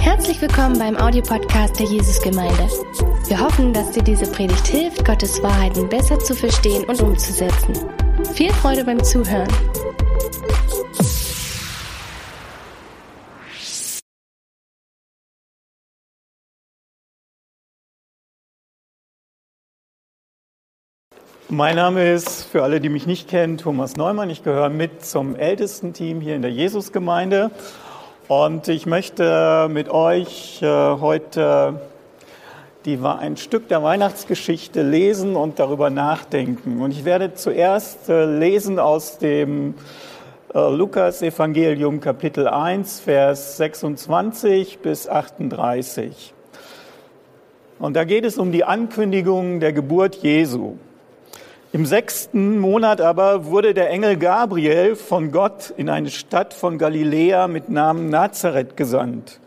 Herzlich willkommen beim Audiopodcast der Jesusgemeinde. Wir hoffen, dass dir diese Predigt hilft, Gottes Wahrheiten besser zu verstehen und umzusetzen. Viel Freude beim Zuhören. Mein Name ist, für alle, die mich nicht kennen, Thomas Neumann. Ich gehöre mit zum ältesten Team hier in der Jesusgemeinde. Und ich möchte mit euch äh, heute die, ein Stück der Weihnachtsgeschichte lesen und darüber nachdenken. Und ich werde zuerst äh, lesen aus dem äh, Lukas-Evangelium Kapitel 1, Vers 26 bis 38. Und da geht es um die Ankündigung der Geburt Jesu. Im sechsten Monat aber wurde der Engel Gabriel von Gott in eine Stadt von Galiläa mit Namen Nazareth gesandt,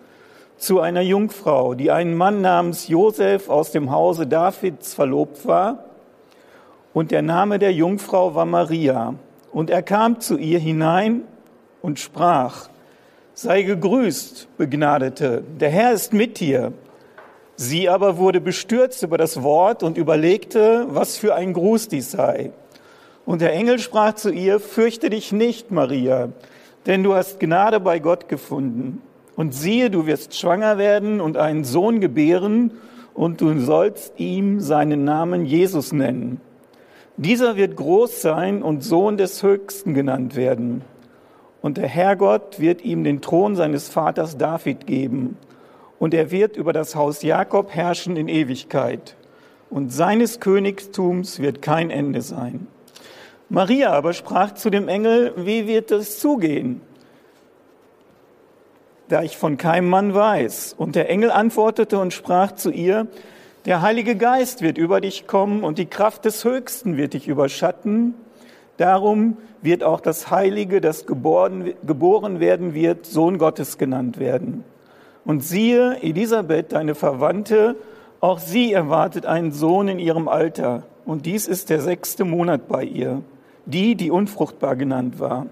zu einer Jungfrau, die einen Mann namens Josef aus dem Hause Davids verlobt war. Und der Name der Jungfrau war Maria. Und er kam zu ihr hinein und sprach, sei gegrüßt, Begnadete, der Herr ist mit dir. Sie aber wurde bestürzt über das Wort und überlegte, was für ein Gruß dies sei. Und der Engel sprach zu ihr, fürchte dich nicht, Maria, denn du hast Gnade bei Gott gefunden. Und siehe, du wirst schwanger werden und einen Sohn gebären, und du sollst ihm seinen Namen Jesus nennen. Dieser wird groß sein und Sohn des Höchsten genannt werden. Und der Herrgott wird ihm den Thron seines Vaters David geben und er wird über das Haus Jakob herrschen in Ewigkeit. Und seines Königtums wird kein Ende sein. Maria aber sprach zu dem Engel, wie wird es zugehen, da ich von keinem Mann weiß? Und der Engel antwortete und sprach zu ihr, der Heilige Geist wird über dich kommen und die Kraft des Höchsten wird dich überschatten. Darum wird auch das Heilige, das geboren, geboren werden wird, Sohn Gottes genannt werden. Und siehe, Elisabeth, deine Verwandte, auch sie erwartet einen Sohn in ihrem Alter. Und dies ist der sechste Monat bei ihr, die, die unfruchtbar genannt war.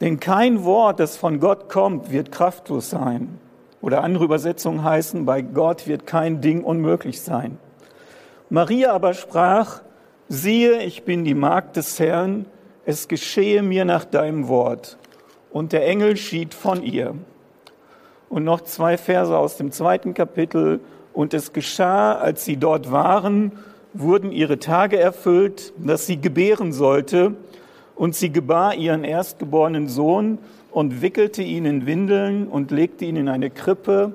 Denn kein Wort, das von Gott kommt, wird kraftlos sein. Oder andere Übersetzungen heißen, bei Gott wird kein Ding unmöglich sein. Maria aber sprach, siehe, ich bin die Magd des Herrn, es geschehe mir nach deinem Wort. Und der Engel schied von ihr. Und noch zwei Verse aus dem zweiten Kapitel. Und es geschah, als sie dort waren, wurden ihre Tage erfüllt, dass sie gebären sollte. Und sie gebar ihren erstgeborenen Sohn und wickelte ihn in Windeln und legte ihn in eine Krippe,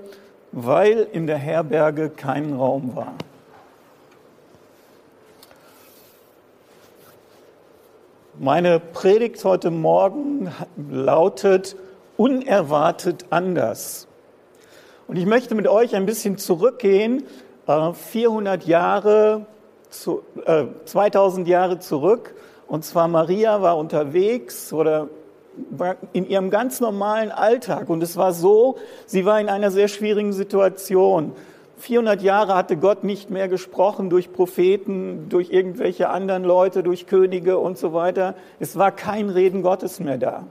weil in der Herberge kein Raum war. Meine Predigt heute Morgen lautet, unerwartet anders. Und ich möchte mit euch ein bisschen zurückgehen, 400 äh, Jahre, 2000 äh, Jahre zurück. Und zwar Maria war unterwegs oder war in ihrem ganz normalen Alltag. Und es war so, sie war in einer sehr schwierigen Situation. 400 Jahre hatte Gott nicht mehr gesprochen durch Propheten, durch irgendwelche anderen Leute, durch Könige und so weiter. Es war kein Reden Gottes mehr da.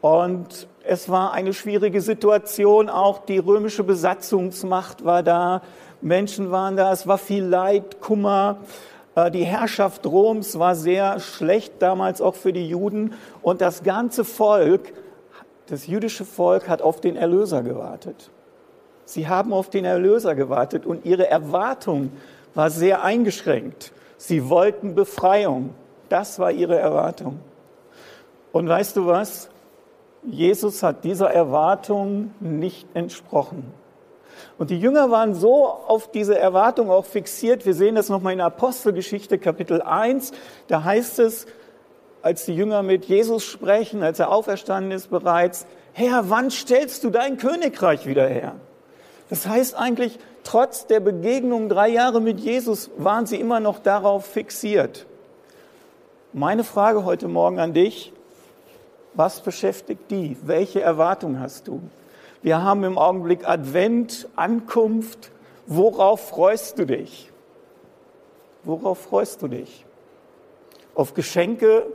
Und es war eine schwierige Situation, auch die römische Besatzungsmacht war da, Menschen waren da, es war viel Leid, Kummer. Äh, die Herrschaft Roms war sehr schlecht damals auch für die Juden und das ganze Volk, das jüdische Volk hat auf den Erlöser gewartet. Sie haben auf den Erlöser gewartet und ihre Erwartung war sehr eingeschränkt. Sie wollten Befreiung. Das war ihre Erwartung. Und weißt du was? Jesus hat dieser Erwartung nicht entsprochen. Und die Jünger waren so auf diese Erwartung auch fixiert. Wir sehen das nochmal in Apostelgeschichte Kapitel 1. Da heißt es, als die Jünger mit Jesus sprechen, als er auferstanden ist bereits, Herr, wann stellst du dein Königreich wieder her? Das heißt eigentlich, trotz der Begegnung drei Jahre mit Jesus waren sie immer noch darauf fixiert. Meine Frage heute Morgen an dich, was beschäftigt die? Welche Erwartung hast du? Wir haben im Augenblick Advent, Ankunft. Worauf freust du dich? Worauf freust du dich? Auf Geschenke,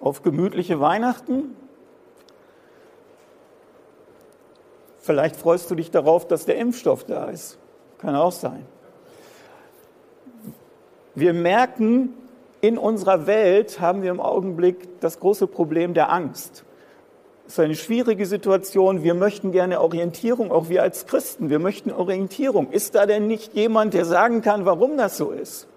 auf gemütliche Weihnachten? Vielleicht freust du dich darauf, dass der Impfstoff da ist. Kann auch sein. Wir merken, in unserer Welt haben wir im Augenblick das große Problem der Angst. Es ist eine schwierige Situation. Wir möchten gerne Orientierung, auch wir als Christen. Wir möchten Orientierung. Ist da denn nicht jemand, der sagen kann, warum das so ist?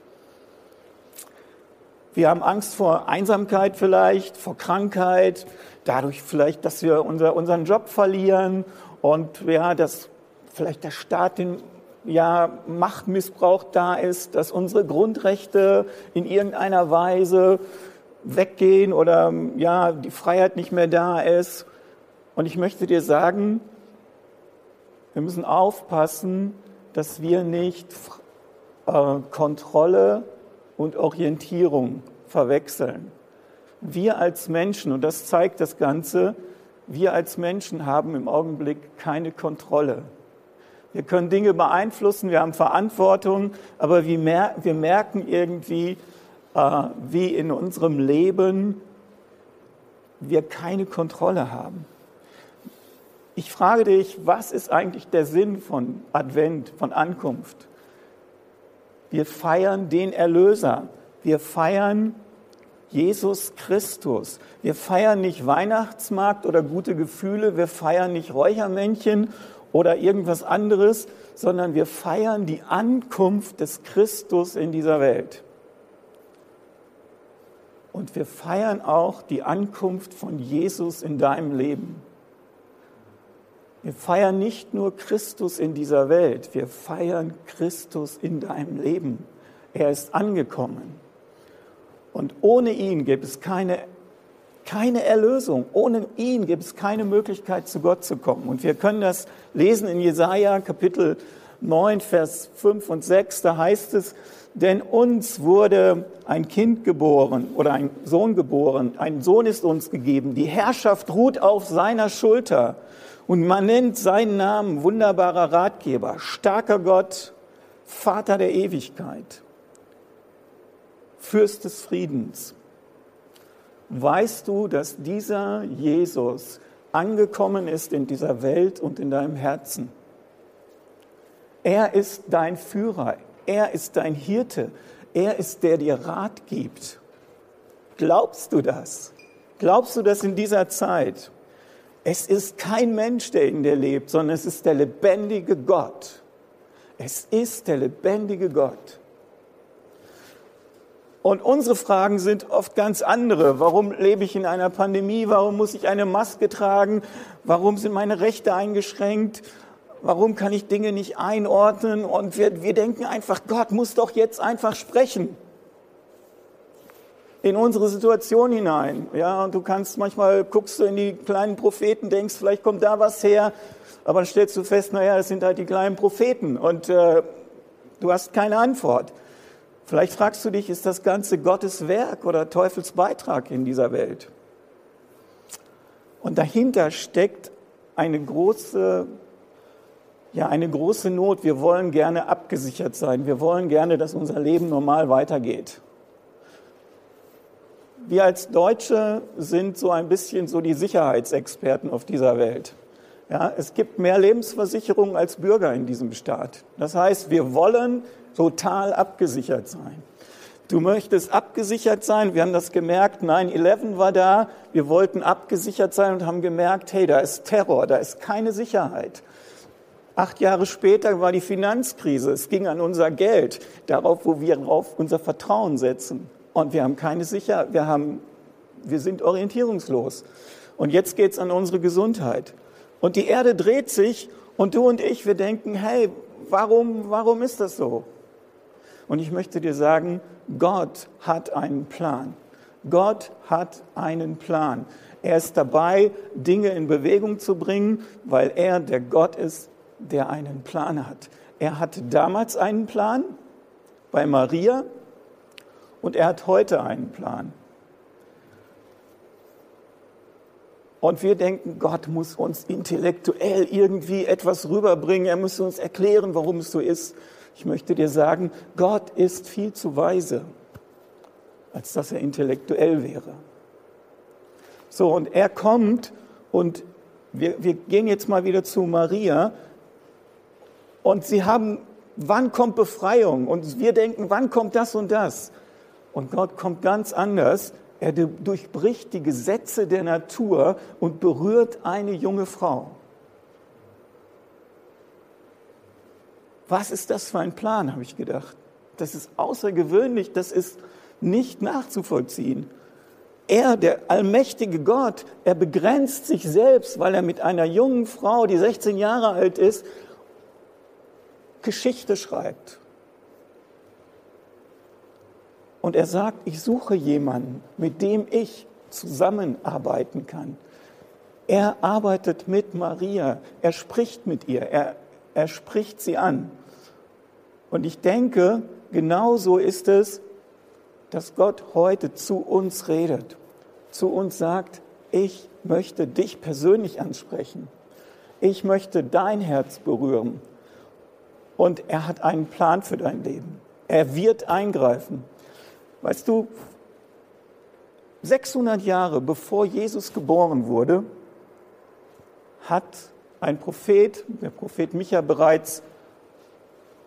Wir haben Angst vor Einsamkeit vielleicht, vor Krankheit, dadurch vielleicht, dass wir unser, unseren Job verlieren und ja, dass vielleicht der Staat den ja, Machtmissbrauch da ist, dass unsere Grundrechte in irgendeiner Weise weggehen oder ja, die Freiheit nicht mehr da ist. Und ich möchte dir sagen, wir müssen aufpassen, dass wir nicht äh, Kontrolle und Orientierung verwechseln. Wir als Menschen, und das zeigt das Ganze, wir als Menschen haben im Augenblick keine Kontrolle. Wir können Dinge beeinflussen, wir haben Verantwortung, aber wir, merken irgendwie, äh, wie in unserem Leben wir keine Kontrolle haben. Ich frage dich, was ist eigentlich der Sinn von Advent, von Ankunft? Wir feiern den Erlöser. Wir feiern Jesus Christus. Wir feiern nicht Weihnachtsmarkt oder gute Gefühle. Wir feiern nicht Räuchermännchen oder irgendwas anderes, sondern wir feiern die Ankunft des Christus in dieser Welt. Und wir feiern auch die Ankunft von Jesus in deinem Leben. Wir feiern nicht nur Christus in dieser Welt, wir feiern Christus in deinem Leben. Er ist angekommen. Und ohne ihn gibt es keine keine Erlösung. Ohne ihn gibt es keine Möglichkeit, zu Gott zu kommen. Und wir können das lesen in Jesaja Kapitel 9, Vers 5 und 6. Da heißt es, denn uns wurde ein Kind geboren oder ein Sohn geboren. Ein Sohn ist uns gegeben. Die Herrschaft ruht auf seiner Schulter. Und man nennt seinen Namen wunderbarer Ratgeber, starker Gott, Vater der Ewigkeit, Fürst des Friedens weißt du, dass dieser Jesus angekommen ist in dieser Welt und in deinem Herzen. Er ist dein Führer, er ist dein Hirte, er ist der dir Rat gibt. Glaubst du das? Glaubst du das in dieser Zeit? Es ist kein Mensch, der in dir lebt, sondern es ist der lebendige Gott. Es ist der lebendige Gott. Und unsere Fragen sind oft ganz andere. Warum lebe ich in einer Pandemie? Warum muss ich eine Maske tragen? Warum sind meine Rechte eingeschränkt? Warum kann ich Dinge nicht einordnen? Und wir, wir denken einfach, Gott muss doch jetzt einfach sprechen. In unsere Situation hinein. Ja, und du kannst manchmal guckst du in die kleinen Propheten, denkst, vielleicht kommt da was her. Aber dann stellst du fest, naja, das sind halt die kleinen Propheten. Und äh, du hast keine Antwort. Vielleicht fragst du dich, ist das Ganze Gottes Werk oder Teufels Beitrag in dieser Welt? Und dahinter steckt eine große, ja, eine große Not. Wir wollen gerne abgesichert sein. Wir wollen gerne, dass unser Leben normal weitergeht. Wir als Deutsche sind so ein bisschen so die Sicherheitsexperten auf dieser Welt. Ja, es gibt mehr Lebensversicherungen als Bürger in diesem Staat. Das heißt, wir wollen total abgesichert sein. Du möchtest abgesichert sein. Wir haben das gemerkt. 9-11 war da. Wir wollten abgesichert sein und haben gemerkt, hey, da ist Terror, da ist keine Sicherheit. Acht Jahre später war die Finanzkrise. Es ging an unser Geld, darauf, wo wir auf unser Vertrauen setzen. Und wir haben keine Sicherheit. Wir haben, wir sind orientierungslos. Und jetzt geht's an unsere Gesundheit. Und die Erde dreht sich und du und ich, wir denken, hey, warum, warum ist das so? Und ich möchte dir sagen, Gott hat einen Plan. Gott hat einen Plan. Er ist dabei, Dinge in Bewegung zu bringen, weil er der Gott ist, der einen Plan hat. Er hatte damals einen Plan bei Maria und er hat heute einen Plan. Und wir denken, Gott muss uns intellektuell irgendwie etwas rüberbringen. Er muss uns erklären, warum es so ist. Ich möchte dir sagen, Gott ist viel zu weise, als dass er intellektuell wäre. So, und er kommt und wir, wir gehen jetzt mal wieder zu Maria und sie haben, wann kommt Befreiung? Und wir denken, wann kommt das und das? Und Gott kommt ganz anders. Er durchbricht die Gesetze der Natur und berührt eine junge Frau. Was ist das für ein Plan, habe ich gedacht. Das ist außergewöhnlich, das ist nicht nachzuvollziehen. Er, der allmächtige Gott, er begrenzt sich selbst, weil er mit einer jungen Frau, die 16 Jahre alt ist, Geschichte schreibt. Und er sagt, ich suche jemanden, mit dem ich zusammenarbeiten kann. Er arbeitet mit Maria, er spricht mit ihr, er, er spricht sie an. Und ich denke, genauso ist es, dass Gott heute zu uns redet, zu uns sagt, ich möchte dich persönlich ansprechen. Ich möchte dein Herz berühren. Und er hat einen Plan für dein Leben. Er wird eingreifen. Weißt du, 600 Jahre bevor Jesus geboren wurde, hat ein Prophet, der Prophet Micha, bereits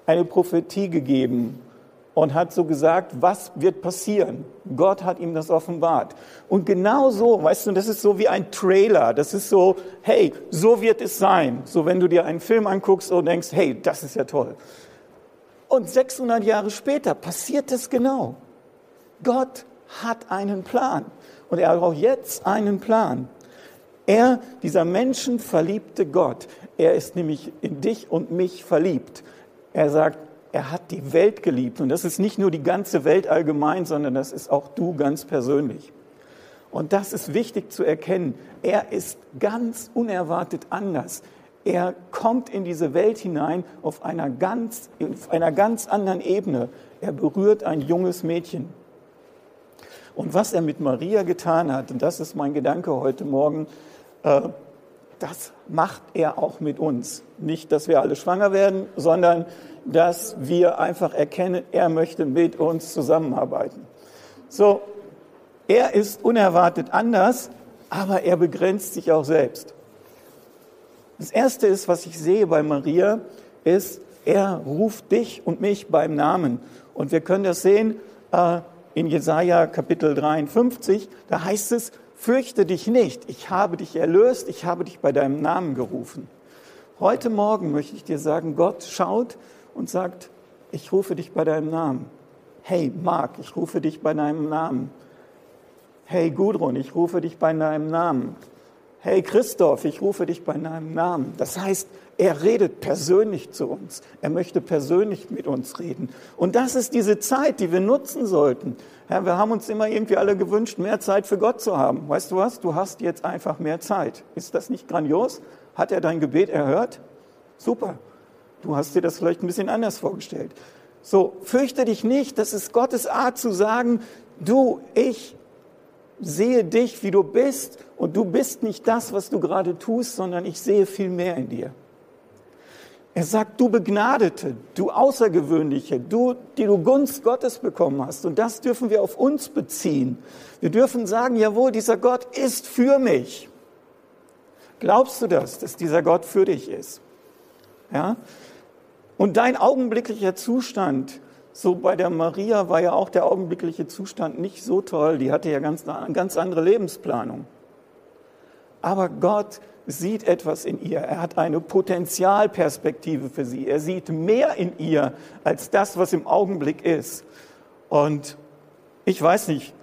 eine Prophetie gegeben und hat so gesagt, was wird passieren? Gott hat ihm das offenbart. Und genau so, weißt du, das ist so wie ein Trailer. Das ist so, hey, so wird es sein. So, wenn du dir einen Film anguckst und denkst, hey, das ist ja toll. Und 600 Jahre später passiert es genau. Gott hat einen Plan. Und er hat auch jetzt einen Plan. Er, dieser menschenverliebte Gott, er ist nämlich in dich und mich verliebt. Er sagt, er hat die Welt geliebt. Und das ist nicht nur die ganze Welt allgemein, sondern das ist auch du ganz persönlich. Und das ist wichtig zu erkennen. Er ist ganz unerwartet anders. Er kommt in diese Welt hinein auf einer ganz, auf einer ganz anderen Ebene. Er berührt ein junges Mädchen. Und was er mit Maria getan hat, und das ist mein Gedanke heute Morgen, äh, das macht er auch mit uns. Nicht, dass wir alle schwanger werden, sondern dass wir einfach erkennen, er möchte mit uns zusammenarbeiten. So, er ist unerwartet anders, aber er begrenzt sich auch selbst. Das Erste ist, was ich sehe bei Maria, ist, er ruft dich und mich beim Namen. Und wir können das sehen äh, in Jesaja Kapitel 53. Da heißt es, fürchte dich nicht, ich habe dich erlöst, ich habe dich bei deinem Namen gerufen. Heute Morgen möchte ich dir sagen, Gott schaut und sagt, ich rufe dich bei deinem Namen. Hey Mark, ich rufe dich bei deinem Namen. Hey Gudrun, ich rufe dich bei deinem Namen. Hey Christoph, ich rufe dich bei deinem Namen. Das heißt, er redet persönlich zu uns. Er möchte persönlich mit uns reden. Und das ist diese Zeit, die wir nutzen sollten. Ja, wir haben uns immer irgendwie alle gewünscht, mehr Zeit für Gott zu haben. Weißt du was? Du hast jetzt einfach mehr Zeit. Ist das nicht grandios? Hat er dein Gebet erhört? Super. Du hast dir das vielleicht ein bisschen anders vorgestellt. So, fürchte dich nicht. Das ist Gottes Art zu sagen, du, ich sehe dich, wie du bist und du bist nicht das, was du gerade tust, sondern ich sehe viel mehr in dir. Er sagt, du Begnadete, du Außergewöhnliche, du, die du Gunst Gottes bekommen hast. Und das dürfen wir auf uns beziehen. Wir dürfen sagen, jawohl, dieser Gott ist für mich. Glaubst du das, dass dieser Gott für dich ist? Ja? Und dein augenblicklicher Zustand, so bei der Maria war ja auch der augenblickliche Zustand nicht so toll. Die hatte ja ganz, ganz andere Lebensplanung. Aber Gott sieht etwas in ihr. Er hat eine Potenzialperspektive für sie. Er sieht mehr in ihr als das, was im Augenblick ist. Und ich weiß nicht,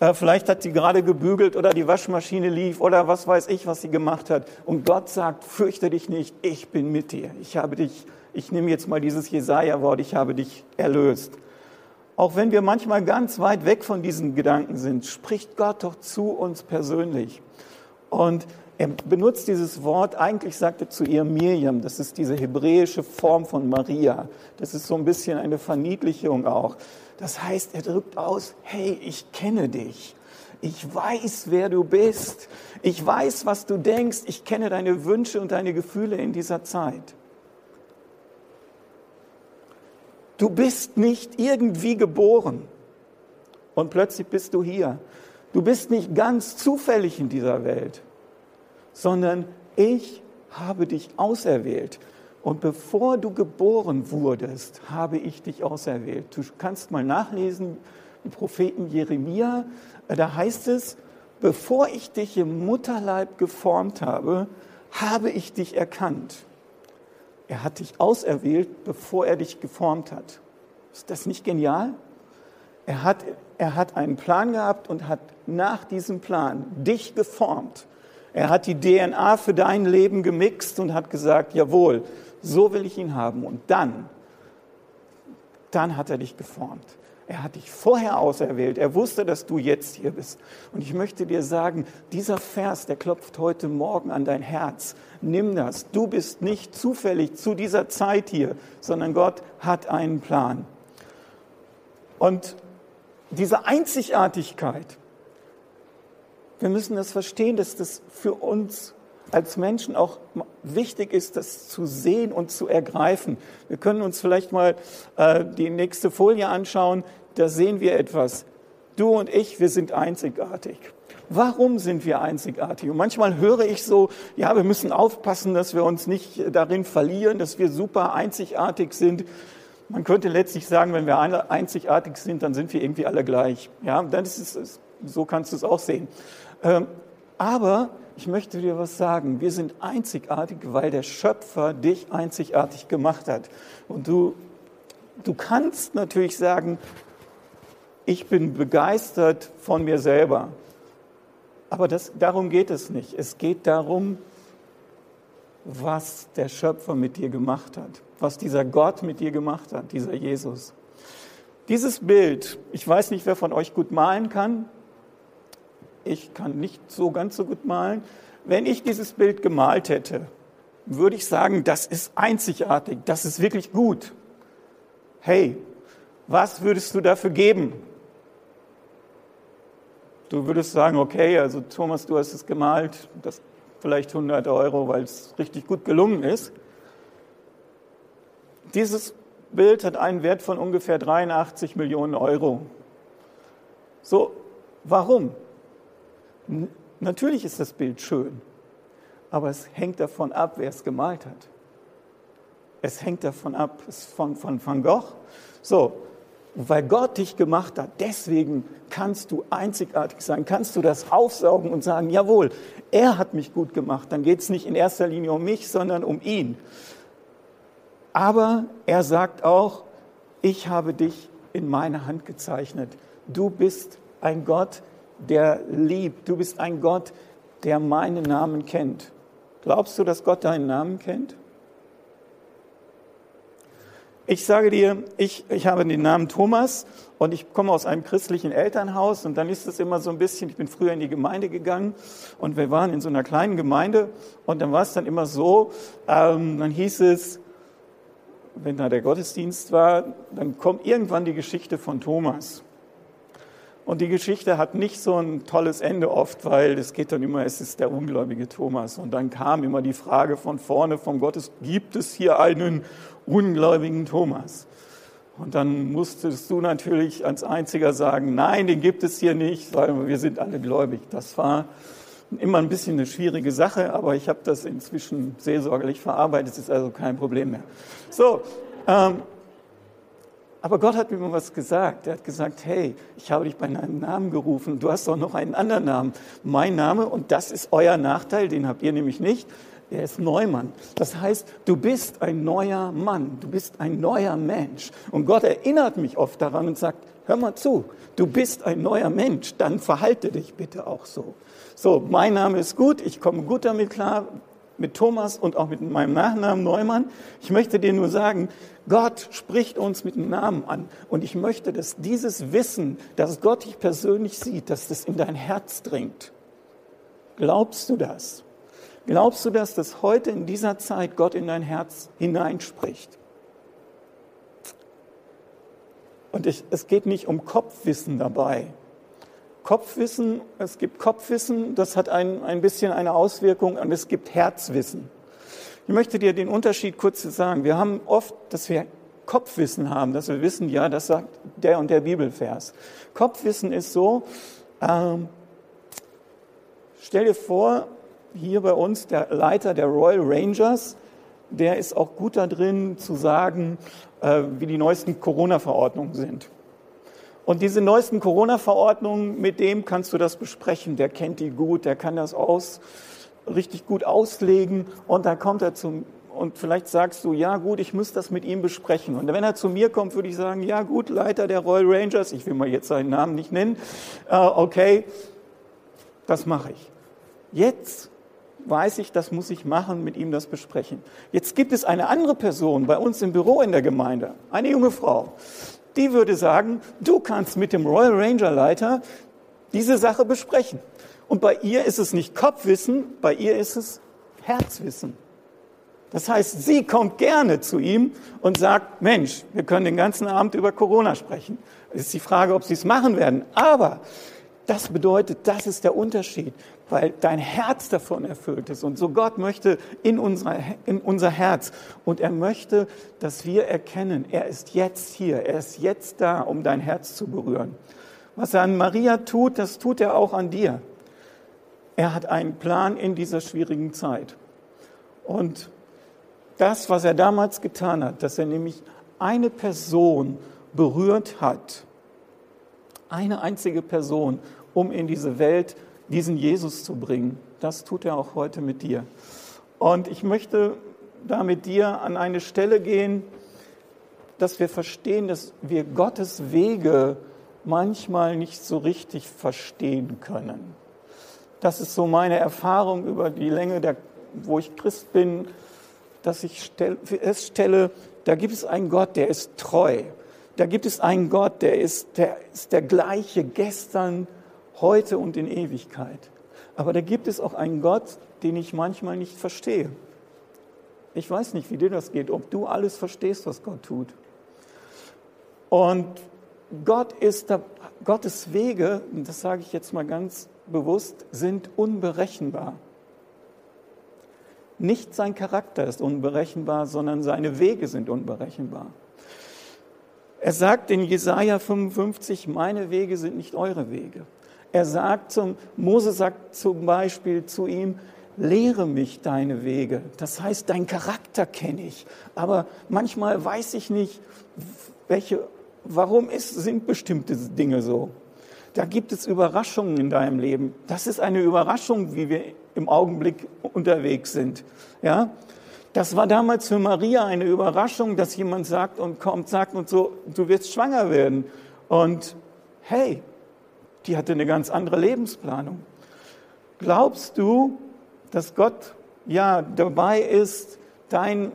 äh, vielleicht hat sie gerade gebügelt oder die Waschmaschine lief oder was weiß ich, was sie gemacht hat. Und Gott sagt, fürchte dich nicht, ich bin mit dir. Ich habe dich, ich nehme jetzt mal dieses Jesaja-Wort, ich habe dich erlöst. Auch wenn wir manchmal ganz weit weg von diesen Gedanken sind, spricht Gott doch zu uns persönlich. Und er benutzt dieses Wort, eigentlich sagt er zu ihr Miriam, das ist diese hebräische Form von Maria. Das ist so ein bisschen eine Verniedlichung auch. Das heißt, er drückt aus, hey, ich kenne dich. Ich weiß, wer du bist. Ich weiß, was du denkst. Ich kenne deine Wünsche und deine Gefühle in dieser Zeit. Du bist nicht irgendwie geboren und plötzlich bist du hier. Du bist nicht ganz zufällig in dieser Welt sondern ich habe dich auserwählt. Und bevor du geboren wurdest, habe ich dich auserwählt. Du kannst mal nachlesen, im Propheten Jeremia, äh, da heißt es, bevor ich dich im Mutterleib geformt habe, habe ich dich erkannt. Er hat dich auserwählt, bevor er dich geformt hat. Ist das nicht genial? Er hat, er hat einen Plan gehabt und hat nach diesem Plan dich geformt. Er hat die DNA für dein Leben gemixt und hat gesagt, jawohl, so will ich ihn haben. Und dann, dann hat er dich geformt. Er hat dich vorher auserwählt. Er wusste, dass du jetzt hier bist. Und ich möchte dir sagen, dieser Vers, der klopft heute Morgen an dein Herz. Nimm das. Du bist nicht zufällig zu dieser Zeit hier, sondern Gott hat einen Plan. Und diese Einzigartigkeit, wir müssen das verstehen, dass das für uns als Menschen auch wichtig ist, das zu sehen und zu ergreifen. Wir können uns vielleicht mal äh, die nächste Folie anschauen. Da sehen wir etwas. Du und ich, wir sind einzigartig. Warum sind wir einzigartig? Und manchmal höre ich so, ja, wir müssen aufpassen, dass wir uns nicht darin verlieren, dass wir super einzigartig sind. Man könnte letztlich sagen, wenn wir einzigartig sind, dann sind wir irgendwie alle gleich. Ja, dann ist es, so kannst du es auch sehen. Ähm, aber ich möchte dir was sagen. Wir sind einzigartig, weil der Schöpfer dich einzigartig gemacht hat. Und du, du kannst natürlich sagen, ich bin begeistert von mir selber. Aber das, darum geht es nicht. Es geht darum, was der Schöpfer mit dir gemacht hat, was dieser Gott mit dir gemacht hat, dieser Jesus. Dieses Bild, ich weiß nicht, wer von euch gut malen kann. Ich kann nicht so ganz so gut malen. Wenn ich dieses Bild gemalt hätte, würde ich sagen, das ist einzigartig, das ist wirklich gut. Hey, was würdest du dafür geben? Du würdest sagen, okay, also Thomas, du hast es gemalt, das vielleicht 100 Euro, weil es richtig gut gelungen ist. Dieses Bild hat einen Wert von ungefähr 83 Millionen Euro. So, warum? Natürlich ist das Bild schön, aber es hängt davon ab, wer es gemalt hat. Es hängt davon ab, es ist von, von Van Gogh. So, weil Gott dich gemacht hat, deswegen kannst du einzigartig sein, kannst du das aufsaugen und sagen, jawohl, er hat mich gut gemacht. Dann geht es nicht in erster Linie um mich, sondern um ihn. Aber er sagt auch, ich habe dich in meine Hand gezeichnet. Du bist ein Gott, der liebt. Du bist ein Gott, der meinen Namen kennt. Glaubst du, dass Gott deinen Namen kennt? Ich sage dir, ich, ich habe den Namen Thomas und ich komme aus einem christlichen Elternhaus und dann ist es immer so ein bisschen, ich bin früher in die Gemeinde gegangen und wir waren in so einer kleinen Gemeinde und dann war es dann immer so, ähm, dann hieß es, wenn da der Gottesdienst war, dann kommt irgendwann die Geschichte von Thomas. Und die Geschichte hat nicht so ein tolles Ende oft, weil es geht dann immer, es ist der ungläubige Thomas. Und dann kam immer die Frage von vorne vom Gottes, gibt es hier einen ungläubigen Thomas? Und dann musstest du natürlich als Einziger sagen, nein, den gibt es hier nicht, weil wir sind alle gläubig. Das war immer ein bisschen eine schwierige Sache, aber ich habe das inzwischen seelsorgerlich verarbeitet, es ist also kein Problem mehr. So, ähm, aber Gott hat mir mal was gesagt. Er hat gesagt, hey, ich habe dich bei deinem Namen gerufen. Du hast doch noch einen anderen Namen. Mein Name, und das ist euer Nachteil, den habt ihr nämlich nicht. Er ist Neumann. Das heißt, du bist ein neuer Mann. Du bist ein neuer Mensch. Und Gott erinnert mich oft daran und sagt, hör mal zu, du bist ein neuer Mensch. Dann verhalte dich bitte auch so. So, mein Name ist gut. Ich komme gut damit klar mit Thomas und auch mit meinem Nachnamen Neumann. Ich möchte dir nur sagen, Gott spricht uns mit dem Namen an. Und ich möchte, dass dieses Wissen, dass Gott dich persönlich sieht, dass das in dein Herz dringt. Glaubst du das? Glaubst du das, dass heute in dieser Zeit Gott in dein Herz hineinspricht? Und ich, es geht nicht um Kopfwissen dabei. Kopfwissen, es gibt Kopfwissen, das hat ein, ein bisschen eine Auswirkung, und es gibt Herzwissen. Ich möchte dir den Unterschied kurz sagen. Wir haben oft, dass wir Kopfwissen haben, dass wir wissen, ja, das sagt der und der Bibelvers. Kopfwissen ist so, ähm, stell dir vor, hier bei uns der Leiter der Royal Rangers, der ist auch gut da drin zu sagen, äh, wie die neuesten Corona-Verordnungen sind. Und diese neuesten Corona-Verordnungen, mit dem kannst du das besprechen. Der kennt die gut, der kann das aus, richtig gut auslegen. Und dann kommt er zum, und vielleicht sagst du, ja gut, ich muss das mit ihm besprechen. Und wenn er zu mir kommt, würde ich sagen, ja gut, Leiter der Royal Rangers, ich will mal jetzt seinen Namen nicht nennen, äh, okay, das mache ich. Jetzt weiß ich, das muss ich machen, mit ihm das besprechen. Jetzt gibt es eine andere Person bei uns im Büro in der Gemeinde, eine junge Frau, die würde sagen, du kannst mit dem Royal Ranger Leiter diese Sache besprechen. Und bei ihr ist es nicht Kopfwissen, bei ihr ist es Herzwissen. Das heißt, sie kommt gerne zu ihm und sagt, Mensch, wir können den ganzen Abend über Corona sprechen. Es ist die Frage, ob sie es machen werden. Aber das bedeutet, das ist der Unterschied, weil dein Herz davon erfüllt ist. Und so Gott möchte in, unser, in unser Herz. Und er möchte, dass wir erkennen, er ist jetzt hier, er ist jetzt da, um dein Herz zu berühren. Was er an Maria tut, das tut er auch an dir. Er hat einen Plan in dieser schwierigen Zeit. Und das, was er damals getan hat, dass er nämlich eine Person berührt hat, eine einzige Person, um in diese Welt diesen Jesus zu bringen. Das tut er auch heute mit dir. Und ich möchte da mit dir an eine Stelle gehen, dass wir verstehen, dass wir Gottes Wege manchmal nicht so richtig verstehen können. Das ist so meine Erfahrung über die Länge, der, wo ich Christ bin, dass ich feststelle, da gibt es einen Gott, der ist treu da gibt es einen Gott, der ist, der ist der gleiche gestern, heute und in Ewigkeit. Aber da gibt es auch einen Gott, den ich manchmal nicht verstehe. Ich weiß nicht, wie dir das geht, ob du alles verstehst, was Gott tut. Und Gott ist da, Gottes Wege, das sage ich jetzt mal ganz bewusst, sind unberechenbar. Nicht sein Charakter ist unberechenbar, sondern seine Wege sind unberechenbar. Er sagt in Jesaja 55, meine Wege sind nicht eure Wege. Er sagt zum, Mose sagt zum Beispiel zu ihm, lehre mich deine Wege. Das heißt, dein Charakter kenne ich. Aber manchmal weiß ich nicht, welche, warum ist, sind bestimmte Dinge so. Da gibt es Überraschungen in deinem Leben. Das ist eine Überraschung, wie wir im Augenblick unterwegs sind. Ja? Das war damals für Maria eine Überraschung, dass jemand sagt und kommt, sagt und so, du wirst schwanger werden. Und hey, die hatte eine ganz andere Lebensplanung. Glaubst du, dass Gott ja dabei ist, dein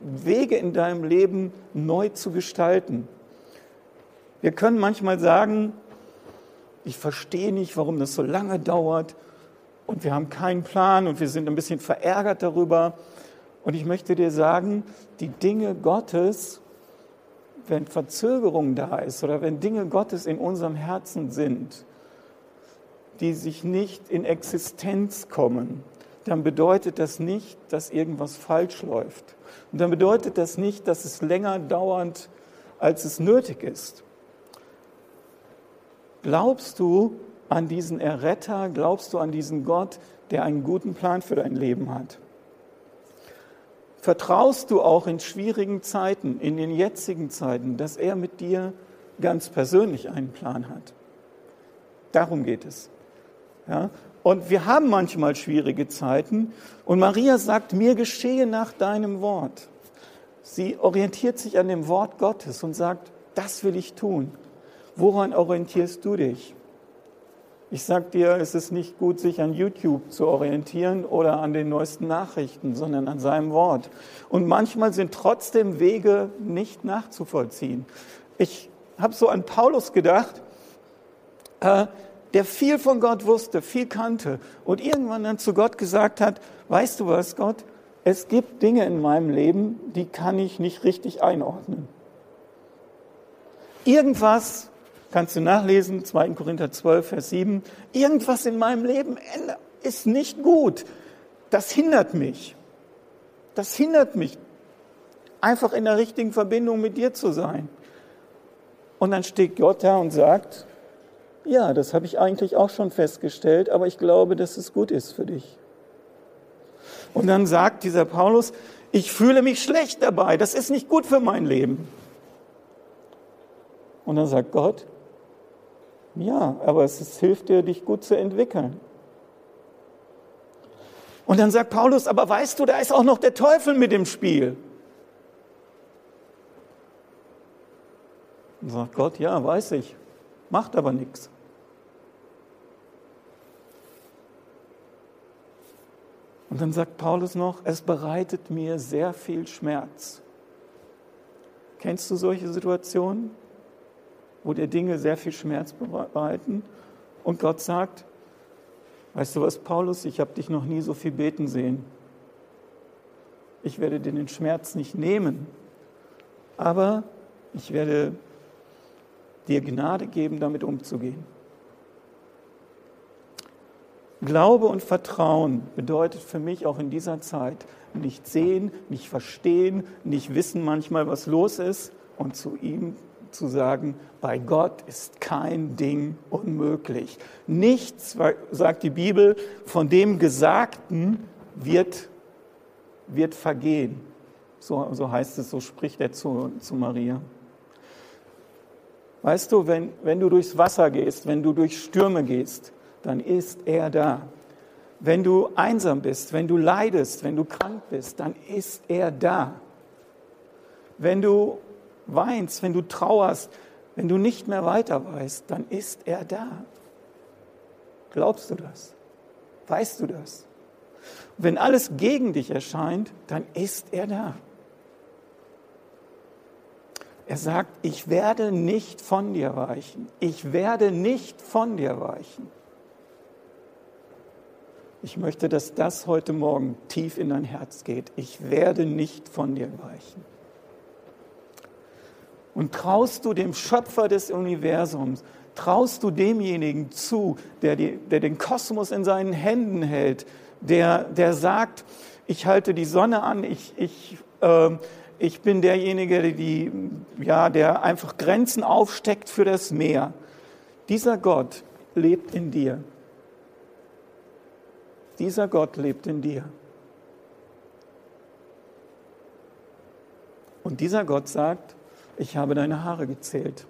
Wege in deinem Leben neu zu gestalten? Wir können manchmal sagen, ich verstehe nicht, warum das so lange dauert und wir haben keinen Plan und wir sind ein bisschen verärgert darüber. Und ich möchte dir sagen, die Dinge Gottes, wenn Verzögerung da ist oder wenn Dinge Gottes in unserem Herzen sind, die sich nicht in Existenz kommen, dann bedeutet das nicht, dass irgendwas falsch läuft. Und dann bedeutet das nicht, dass es länger dauert, als es nötig ist. Glaubst du an diesen Erretter? Glaubst du an diesen Gott, der einen guten Plan für dein Leben hat? Vertraust du auch in schwierigen Zeiten, in den jetzigen Zeiten, dass er mit dir ganz persönlich einen Plan hat? Darum geht es. Ja? Und wir haben manchmal schwierige Zeiten. Und Maria sagt, mir geschehe nach deinem Wort. Sie orientiert sich an dem Wort Gottes und sagt, das will ich tun. Woran orientierst du dich? Ich sage dir, es ist nicht gut, sich an YouTube zu orientieren oder an den neuesten Nachrichten, sondern an seinem Wort. Und manchmal sind trotzdem Wege nicht nachzuvollziehen. Ich habe so an Paulus gedacht, äh, der viel von Gott wusste, viel kannte und irgendwann dann zu Gott gesagt hat, weißt du was, Gott, es gibt Dinge in meinem Leben, die kann ich nicht richtig einordnen. Irgendwas Kannst du nachlesen, 2. Korinther 12, Vers 7. Irgendwas in meinem Leben ist nicht gut. Das hindert mich. Das hindert mich, einfach in der richtigen Verbindung mit dir zu sein. Und dann steht Gott da und sagt, ja, das habe ich eigentlich auch schon festgestellt, aber ich glaube, dass es gut ist für dich. Und dann sagt dieser Paulus, ich fühle mich schlecht dabei, das ist nicht gut für mein Leben. Und dann sagt Gott, ja, aber es, es hilft dir, dich gut zu entwickeln. Und dann sagt Paulus, aber weißt du, da ist auch noch der Teufel mit im Spiel. Und sagt Gott, ja, weiß ich, macht aber nichts. Und dann sagt Paulus noch, es bereitet mir sehr viel Schmerz. Kennst du solche Situationen, wo dir Dinge sehr viel Schmerz bereiten? Und Gott sagt, weißt du was, Paulus, ich habe dich noch nie so viel beten sehen. Ich werde dir den Schmerz nicht nehmen, aber ich werde dir Gnade geben, damit umzugehen. Glaube und Vertrauen bedeutet für mich auch in dieser Zeit nicht sehen, nicht verstehen, nicht wissen manchmal, was los ist und zu ihm zu sagen, bei Gott ist kein Ding unmöglich. Nichts, sagt die Bibel, von dem Gesagten wird, wird vergehen. So, so heißt es, so spricht er zu, zu Maria. Weißt du, wenn, wenn du durchs Wasser gehst, wenn du durch Stürme gehst, dann ist er da. Wenn du einsam bist, wenn du leidest, wenn du krank bist, dann ist er da. Wenn du weinst, wenn du trauerst, wenn du nicht mehr weiter weißt, dann ist er da. Glaubst du das? Weißt du das? wenn alles gegen dich erscheint, dann ist er da. Er sagt, ich werde nicht von dir weichen. Ich werde nicht von dir weichen. Ich möchte, dass das heute Morgen tief in dein Herz geht. Ich werde nicht von dir weichen. Und traust du dem Schöpfer des Universums, traust du demjenigen zu, der, die, der den Kosmos in seinen Händen hält, der, der sagt, ich halte die Sonne an, ich, ich, äh, ich bin derjenige, die, ja, der einfach Grenzen aufsteckt für das Meer. Dieser Gott lebt in dir. Dieser Gott lebt in dir. Und dieser Gott sagt, ich habe deine Haare gezählt.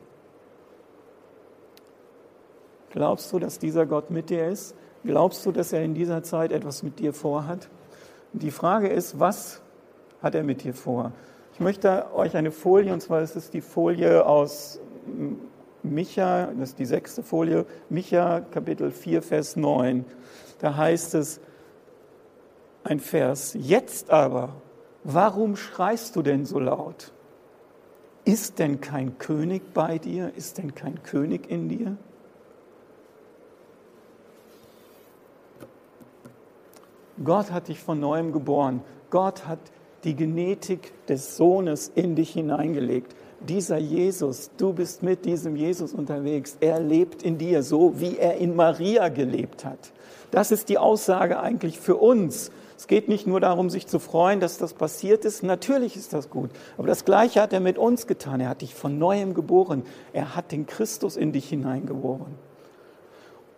Glaubst du, dass dieser Gott mit dir ist? Glaubst du, dass er in dieser Zeit etwas mit dir vorhat? Die Frage ist, was hat er mit dir vor? Ich möchte euch eine Folie, und zwar ist es die Folie aus Micha, das ist die sechste Folie, Micha Kapitel 4, Vers 9. Da heißt es, ein Vers, jetzt aber, warum schreist du denn so laut? Ist denn kein König bei dir? Ist denn kein König in dir? Gott hat dich von neuem geboren. Gott hat die Genetik des Sohnes in dich hineingelegt dieser Jesus, du bist mit diesem Jesus unterwegs, er lebt in dir, so wie er in Maria gelebt hat. Das ist die Aussage eigentlich für uns. Es geht nicht nur darum, sich zu freuen, dass das passiert ist. Natürlich ist das gut. Aber das Gleiche hat er mit uns getan. Er hat dich von neuem geboren. Er hat den Christus in dich hineingeboren.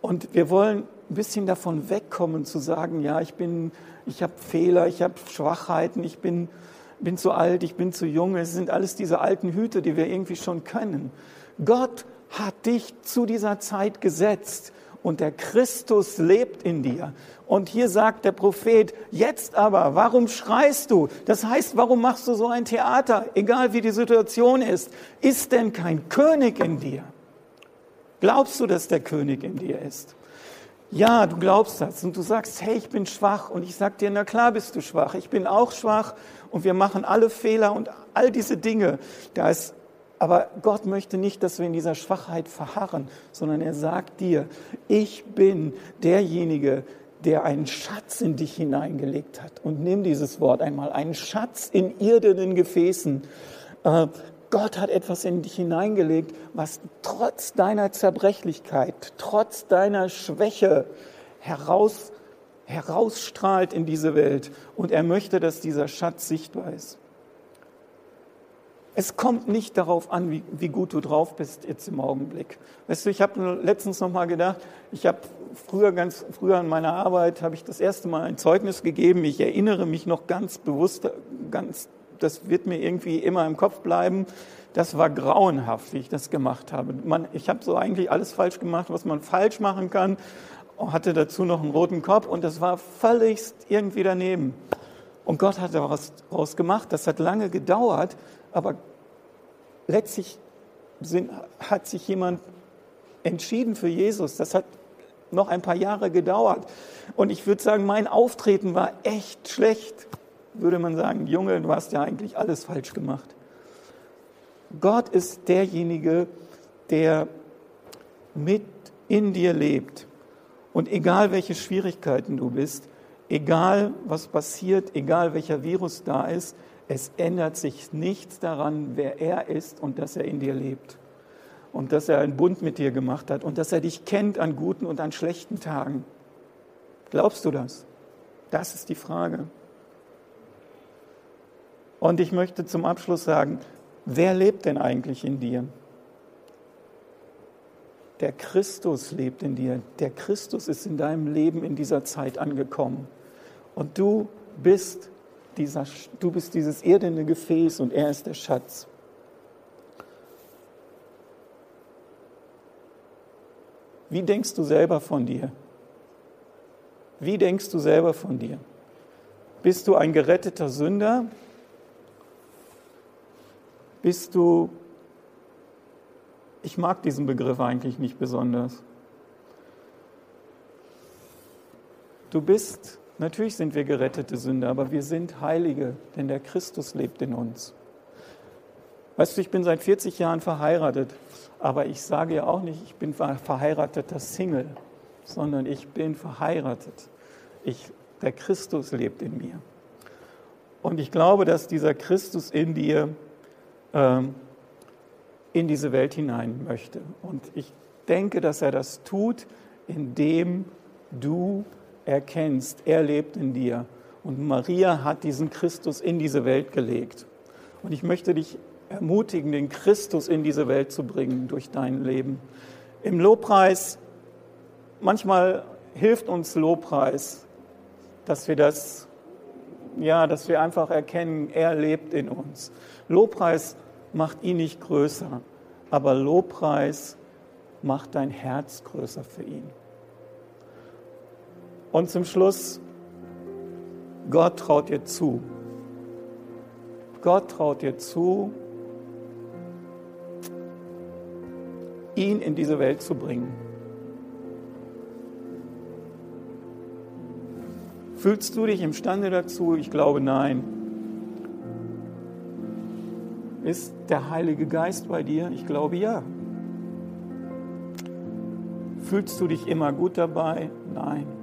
Und wir wollen ein bisschen davon wegkommen zu sagen, ja, ich bin, ich habe Fehler, ich habe Schwachheiten, ich bin, bin zu alt, ich bin zu jung. Es sind alles diese alten Hüte, die wir irgendwie schon können. Gott hat dich zu dieser Zeit gesetzt und der Christus lebt in dir. Und hier sagt der Prophet, jetzt aber, warum schreist du? Das heißt, warum machst du so ein Theater, egal wie die Situation ist? Ist denn kein König in dir? Glaubst du, dass der König in dir ist? Ja, du glaubst das und du sagst, hey, ich bin schwach und ich sag dir, na klar bist du schwach. Ich bin auch schwach und wir machen alle Fehler und all diese Dinge. Da ist, aber Gott möchte nicht, dass wir in dieser Schwachheit verharren, sondern er sagt dir, ich bin derjenige, der einen Schatz in dich hineingelegt hat. Und nimm dieses Wort einmal, einen Schatz in irdenen Gefäßen. Äh, Gott hat etwas in dich hineingelegt, was trotz deiner Zerbrechlichkeit, trotz deiner Schwäche heraus, herausstrahlt in diese Welt. Und er möchte, dass dieser Schatz sichtbar ist. Es kommt nicht darauf an, wie, wie gut du drauf bist jetzt im Augenblick. Weißt du, ich habe letztens noch mal gedacht, ich habe früher ganz früher in meiner Arbeit habe ich das erste Mal ein Zeugnis gegeben. Ich erinnere mich noch ganz bewusst, ganz, das wird mir irgendwie immer im Kopf bleiben. Das war grauenhaft, wie ich das gemacht habe. Man, ich habe so eigentlich alles falsch gemacht, was man falsch machen kann. Hatte dazu noch einen roten Kopf und das war völlig irgendwie daneben. Und Gott hat daraus gemacht. Das hat lange gedauert, aber letztlich sind, hat sich jemand entschieden für Jesus. Das hat noch ein paar Jahre gedauert. Und ich würde sagen, mein Auftreten war echt schlecht. Würde man sagen, Junge, du hast ja eigentlich alles falsch gemacht. Gott ist derjenige, der mit in dir lebt. Und egal welche Schwierigkeiten du bist, Egal was passiert, egal welcher Virus da ist, es ändert sich nichts daran, wer er ist und dass er in dir lebt. Und dass er einen Bund mit dir gemacht hat und dass er dich kennt an guten und an schlechten Tagen. Glaubst du das? Das ist die Frage. Und ich möchte zum Abschluss sagen, wer lebt denn eigentlich in dir? Der Christus lebt in dir. Der Christus ist in deinem Leben in dieser Zeit angekommen. Und du bist, dieser, du bist dieses irdene Gefäß und er ist der Schatz. Wie denkst du selber von dir? Wie denkst du selber von dir? Bist du ein geretteter Sünder? Bist du, ich mag diesen Begriff eigentlich nicht besonders. Du bist Natürlich sind wir gerettete Sünder, aber wir sind Heilige, denn der Christus lebt in uns. Weißt du, ich bin seit 40 Jahren verheiratet, aber ich sage ja auch nicht, ich bin verheirateter Single, sondern ich bin verheiratet. Ich, der Christus lebt in mir. Und ich glaube, dass dieser Christus in dir ähm, in diese Welt hinein möchte. Und ich denke, dass er das tut, indem du erkennst, er lebt in dir. Und Maria hat diesen Christus in diese Welt gelegt. Und ich möchte dich ermutigen, den Christus in diese Welt zu bringen durch dein Leben. Im Lobpreis, manchmal hilft uns Lobpreis, dass wir das, ja, dass wir einfach erkennen, er lebt in uns. Lobpreis macht ihn nicht größer, aber Lobpreis macht dein Herz größer für ihn. Und zum Schluss, Gott traut dir zu. Gott traut dir zu, ihn in diese Welt zu bringen. Fühlst du dich imstande dazu? Ich glaube nein. Ist der Heilige Geist bei dir? Ich glaube ja. Fühlst du dich immer gut dabei? Nein.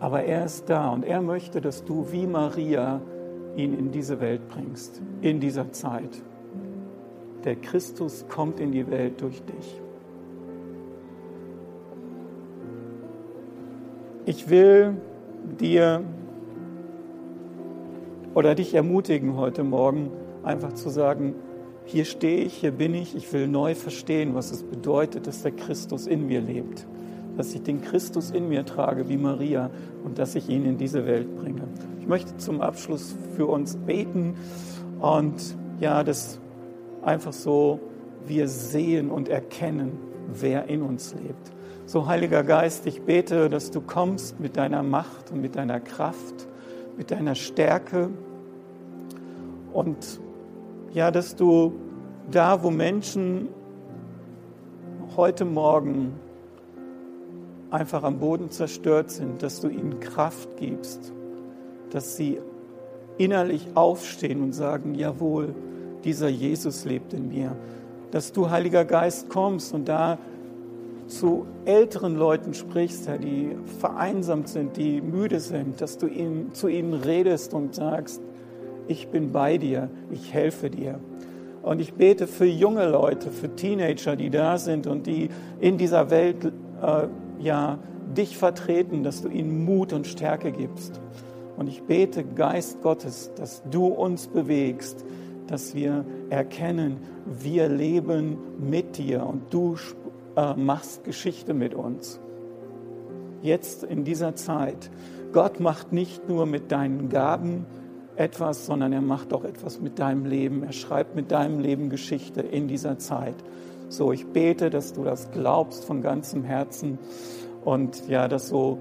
Aber er ist da und er möchte, dass du wie Maria ihn in diese Welt bringst, in dieser Zeit. Der Christus kommt in die Welt durch dich. Ich will dir oder dich ermutigen heute Morgen, einfach zu sagen, hier stehe ich, hier bin ich, ich will neu verstehen, was es bedeutet, dass der Christus in mir lebt dass ich den Christus in mir trage wie Maria und dass ich ihn in diese Welt bringe. Ich möchte zum Abschluss für uns beten und ja, das einfach so wir sehen und erkennen, wer in uns lebt. So, Heiliger Geist, ich bete, dass du kommst mit deiner Macht und mit deiner Kraft, mit deiner Stärke und ja, dass du da, wo Menschen heute Morgen einfach am Boden zerstört sind, dass du ihnen Kraft gibst, dass sie innerlich aufstehen und sagen, jawohl, dieser Jesus lebt in mir. Dass du, Heiliger Geist, kommst und da zu älteren Leuten sprichst, Herr, die vereinsamt sind, die müde sind, dass du ihnen, zu ihnen redest und sagst, ich bin bei dir, ich helfe dir. Und ich bete für junge Leute, für Teenager, die da sind und die in dieser Welt äh, ja, dich vertreten, dass du ihnen Mut und Stärke gibst. Und ich bete, Geist Gottes, dass du uns bewegst, dass wir erkennen, wir leben mit dir und du äh, machst Geschichte mit uns. Jetzt in dieser Zeit. Gott macht nicht nur mit deinen Gaben etwas, sondern er macht auch etwas mit deinem Leben. Er schreibt mit deinem Leben Geschichte in dieser Zeit. So, ich bete, dass du das glaubst von ganzem Herzen und ja, dass so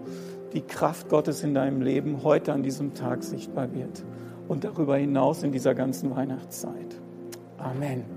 die Kraft Gottes in deinem Leben heute an diesem Tag sichtbar wird und darüber hinaus in dieser ganzen Weihnachtszeit. Amen.